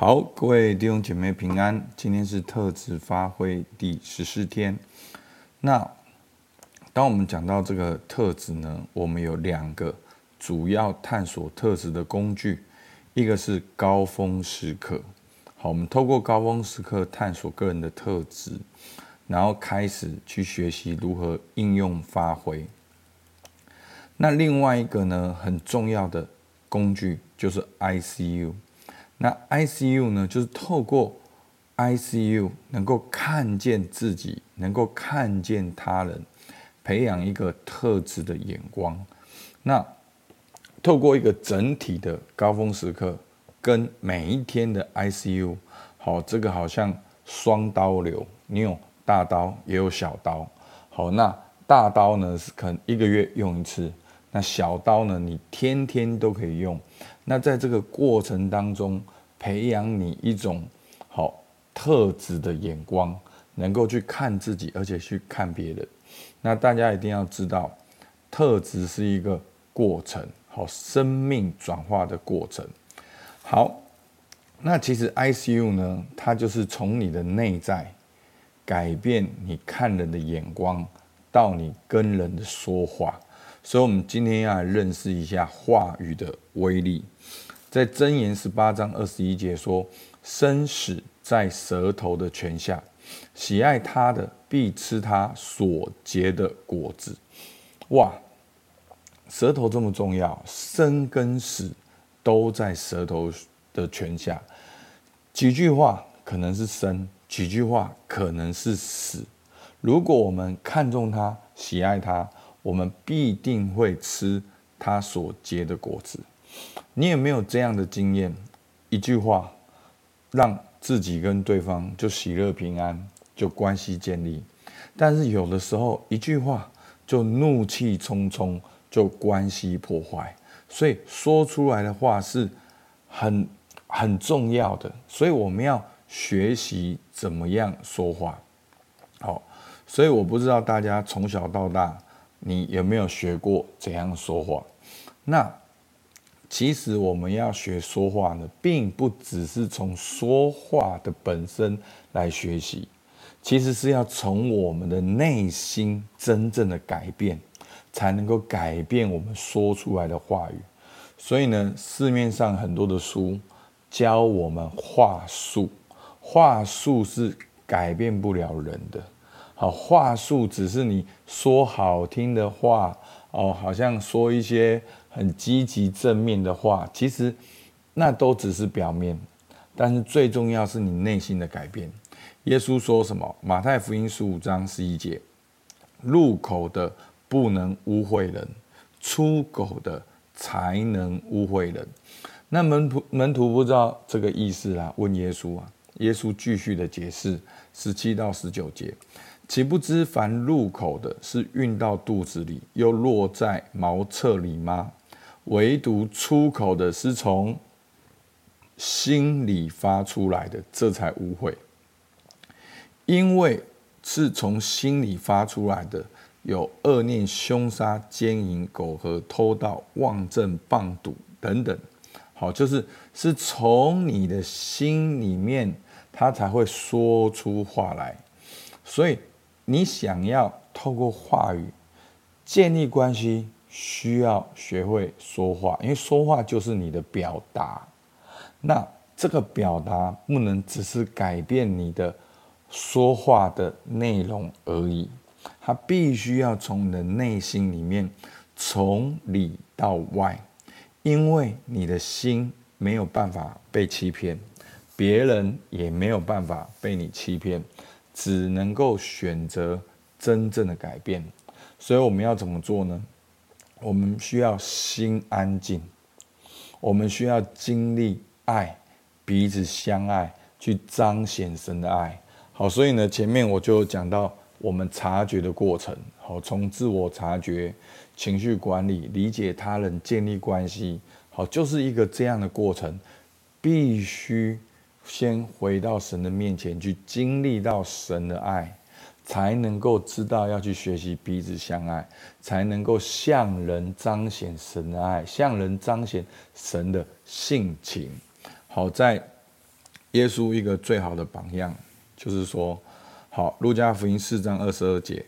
好，各位弟兄姐妹平安。今天是特质发挥第十四天。那当我们讲到这个特质呢，我们有两个主要探索特质的工具，一个是高峰时刻。好，我们透过高峰时刻探索个人的特质，然后开始去学习如何应用发挥。那另外一个呢，很重要的工具就是 ICU。那 ICU 呢，就是透过 ICU 能够看见自己，能够看见他人，培养一个特质的眼光。那透过一个整体的高峰时刻，跟每一天的 ICU，好，这个好像双刀流，你有大刀也有小刀。好，那大刀呢是可能一个月用一次，那小刀呢，你天天都可以用。那在这个过程当中，培养你一种好特质的眼光，能够去看自己，而且去看别人。那大家一定要知道，特质是一个过程，好，生命转化的过程。好，那其实 ICU 呢，它就是从你的内在改变你看人的眼光，到你跟人的说话。所以，我们今天要来认识一下话语的威力。在箴言十八章二十一节说：“生死在舌头的权下，喜爱他的必吃他所结的果子。”哇，舌头这么重要，生跟死都在舌头的权下。几句话可能是生，几句话可能是死。如果我们看重他，喜爱他。我们必定会吃他所结的果子。你有没有这样的经验？一句话，让自己跟对方就喜乐平安，就关系建立。但是有的时候，一句话就怒气冲冲，就关系破坏。所以说出来的话是很很重要的。所以我们要学习怎么样说话。好，所以我不知道大家从小到大。你有没有学过怎样说话？那其实我们要学说话呢，并不只是从说话的本身来学习，其实是要从我们的内心真正的改变，才能够改变我们说出来的话语。所以呢，市面上很多的书教我们话术，话术是改变不了人的。好，话术只是你说好听的话哦，好像说一些很积极正面的话，其实那都只是表面。但是最重要是你内心的改变。耶稣说什么？马太福音十五章十一节：入口的不能污秽人，出口的才能污秽人。那门徒门徒不知道这个意思啊，问耶稣啊。耶稣继续的解释十七到十九节。岂不知凡入口的，是运到肚子里，又落在茅厕里吗？唯独出口的，是从心里发出来的，这才污秽。因为是从心里发出来的，有恶念、凶杀、奸淫、苟合、偷盗、妄证、谤赌等等。好，就是是从你的心里面，他才会说出话来，所以。你想要透过话语建立关系，需要学会说话，因为说话就是你的表达。那这个表达不能只是改变你的说话的内容而已，它必须要从你的内心里面，从里到外，因为你的心没有办法被欺骗，别人也没有办法被你欺骗。只能够选择真正的改变，所以我们要怎么做呢？我们需要心安静，我们需要经历爱，彼此相爱，去彰显神的爱。好，所以呢，前面我就讲到我们察觉的过程，好，从自我察觉、情绪管理、理解他人、建立关系，好，就是一个这样的过程，必须。先回到神的面前去经历到神的爱，才能够知道要去学习彼此相爱，才能够向人彰显神的爱，向人彰显神的性情。好，在耶稣一个最好的榜样，就是说，好，路加福音四章二十二节，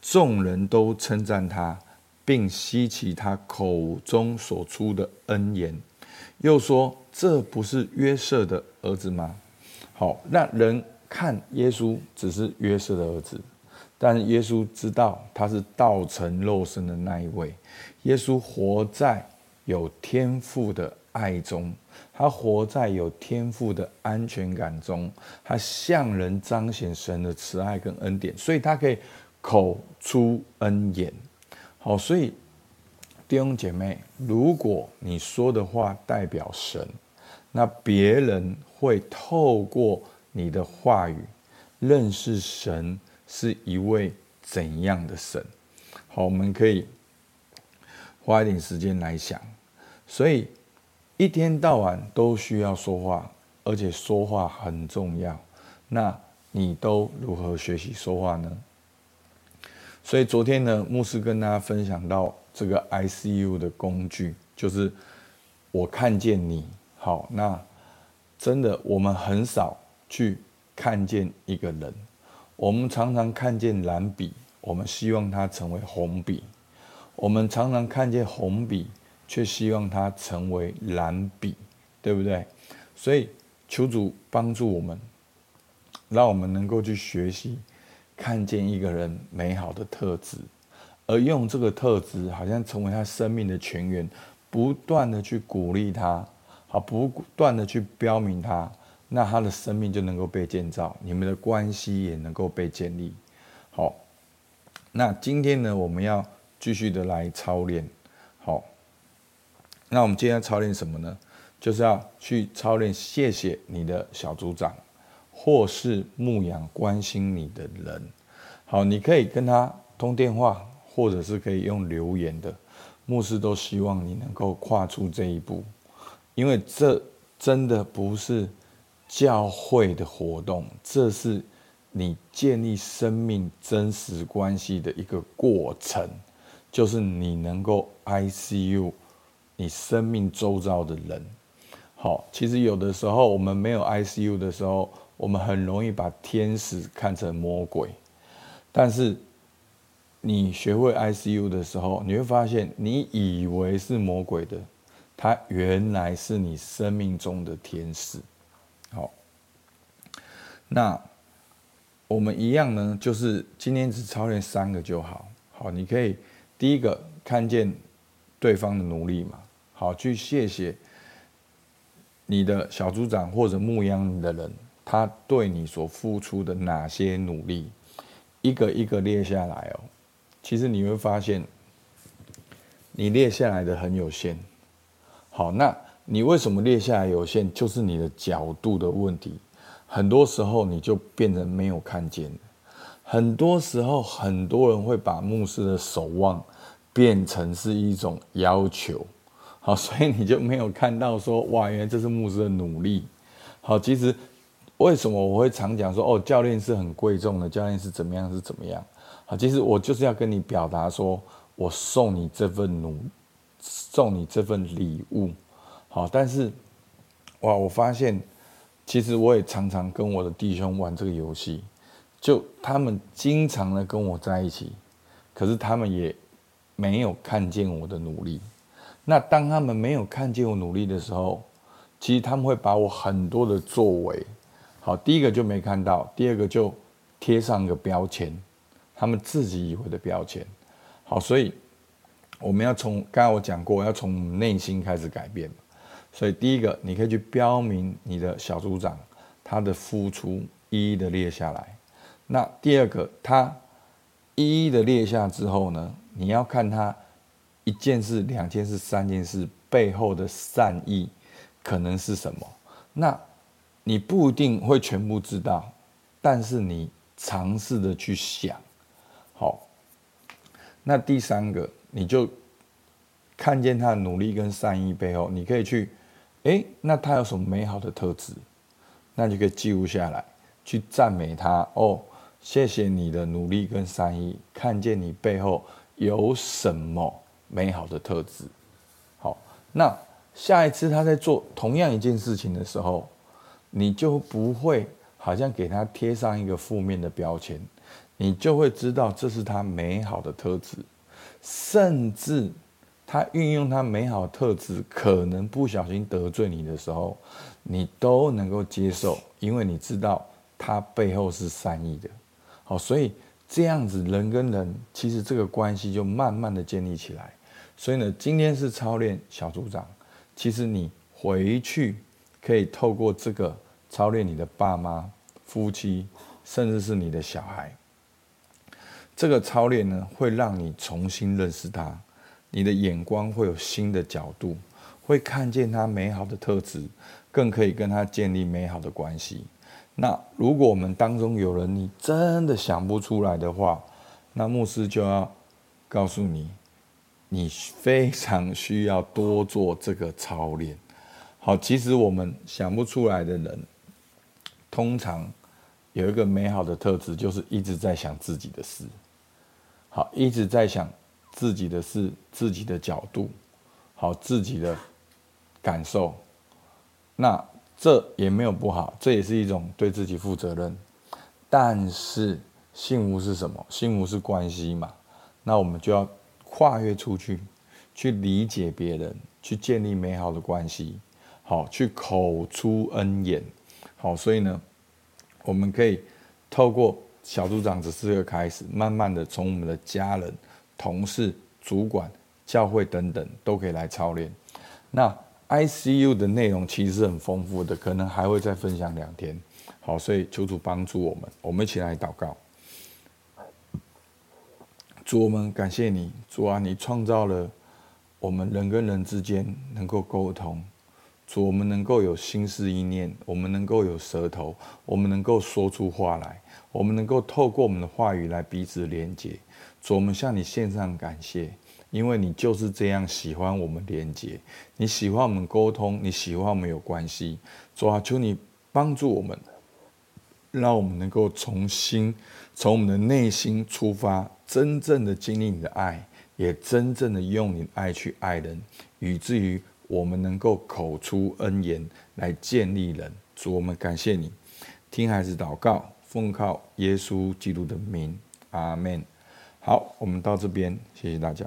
众人都称赞他，并希奇他口中所出的恩言，又说：“这不是约瑟的儿子吗？”好，那人看耶稣只是约瑟的儿子，但耶稣知道他是道成肉身的那一位。耶稣活在有天赋的爱中，他活在有天赋的安全感中，他向人彰显神的慈爱跟恩典，所以他可以口出恩言。好，所以弟兄姐妹，如果你说的话代表神，那别人会透过你的话语认识神是一位怎样的神。好，我们可以花一点时间来想。所以一天到晚都需要说话，而且说话很重要。那你都如何学习说话呢？所以昨天呢，牧师跟大家分享到这个 ICU 的工具，就是我看见你。好，那真的我们很少去看见一个人，我们常常看见蓝笔，我们希望它成为红笔；我们常常看见红笔，却希望它成为蓝笔，对不对？所以求主帮助我们，让我们能够去学习。看见一个人美好的特质，而用这个特质，好像成为他生命的泉源，不断的去鼓励他，好，不断的去标明他，那他的生命就能够被建造，你们的关系也能够被建立。好，那今天呢，我们要继续的来操练。好，那我们今天要操练什么呢？就是要去操练谢谢你的小组长。或是牧养关心你的人，好，你可以跟他通电话，或者是可以用留言的。牧师都希望你能够跨出这一步，因为这真的不是教会的活动，这是你建立生命真实关系的一个过程，就是你能够 ICU 你生命周遭的人。好，其实有的时候我们没有 ICU 的时候。我们很容易把天使看成魔鬼，但是你学会 ICU 的时候，你会发现，你以为是魔鬼的，他原来是你生命中的天使。好，那我们一样呢，就是今天只操练三个就好。好，你可以第一个看见对方的努力嘛，好，去谢谢你的小组长或者牧养你的人。他对你所付出的哪些努力，一个一个列下来哦。其实你会发现，你列下来的很有限。好，那你为什么列下来有限？就是你的角度的问题。很多时候你就变成没有看见。很多时候，很多人会把牧师的守望变成是一种要求。好，所以你就没有看到说，哇，原来这是牧师的努力。好，其实。为什么我会常讲说哦，教练是很贵重的，教练是怎么样是怎么样？好，其实我就是要跟你表达说，我送你这份努，送你这份礼物。好，但是哇，我发现其实我也常常跟我的弟兄玩这个游戏，就他们经常的跟我在一起，可是他们也没有看见我的努力。那当他们没有看见我努力的时候，其实他们会把我很多的作为。好，第一个就没看到，第二个就贴上一个标签，他们自己以为的标签。好，所以我们要从刚才我讲过，要从内心开始改变。所以第一个，你可以去标明你的小组长他的付出，一一的列下来。那第二个，他一一的列下之后呢，你要看他一件事、两件事、三件事背后的善意可能是什么。那你不一定会全部知道，但是你尝试的去想，好。那第三个，你就看见他的努力跟善意背后，你可以去，诶，那他有什么美好的特质？那就可以记录下来，去赞美他哦。谢谢你的努力跟善意，看见你背后有什么美好的特质。好，那下一次他在做同样一件事情的时候。你就不会好像给他贴上一个负面的标签，你就会知道这是他美好的特质，甚至他运用他美好特质，可能不小心得罪你的时候，你都能够接受，因为你知道他背后是善意的。好，所以这样子人跟人其实这个关系就慢慢的建立起来。所以呢，今天是操练小组长，其实你回去可以透过这个操练你的爸妈、夫妻，甚至是你的小孩。这个操练呢，会让你重新认识他，你的眼光会有新的角度，会看见他美好的特质，更可以跟他建立美好的关系。那如果我们当中有人你真的想不出来的话，那牧师就要告诉你，你非常需要多做这个操练。好，其实我们想不出来的人，通常有一个美好的特质，就是一直在想自己的事。好，一直在想自己的事、自己的角度，好，自己的感受。那这也没有不好，这也是一种对自己负责任。但是幸福是什么？幸福是关系嘛。那我们就要跨越出去，去理解别人，去建立美好的关系。好，去口出恩言。好，所以呢，我们可以透过。小组长只是个开始，慢慢的从我们的家人、同事、主管、教会等等都可以来操练。那 ICU 的内容其实很丰富的，可能还会再分享两天。好，所以求主帮助我们，我们一起来祷告。主，我们感谢你，主啊，你创造了我们人跟人之间能够沟通。主，我们能够有心思意念，我们能够有舌头，我们能够说出话来。我们能够透过我们的话语来彼此连接，主，我们向你献上感谢，因为你就是这样喜欢我们连接，你喜欢我们沟通，你喜欢我们有关系。主啊，求你帮助我们，让我们能够重新从我们的内心出发，真正的经历你的爱，也真正的用你的爱去爱人，以至于我们能够口出恩言来建立人。主，我们感谢你，听孩子祷告。奉靠耶稣基督的名，阿门。好，我们到这边，谢谢大家。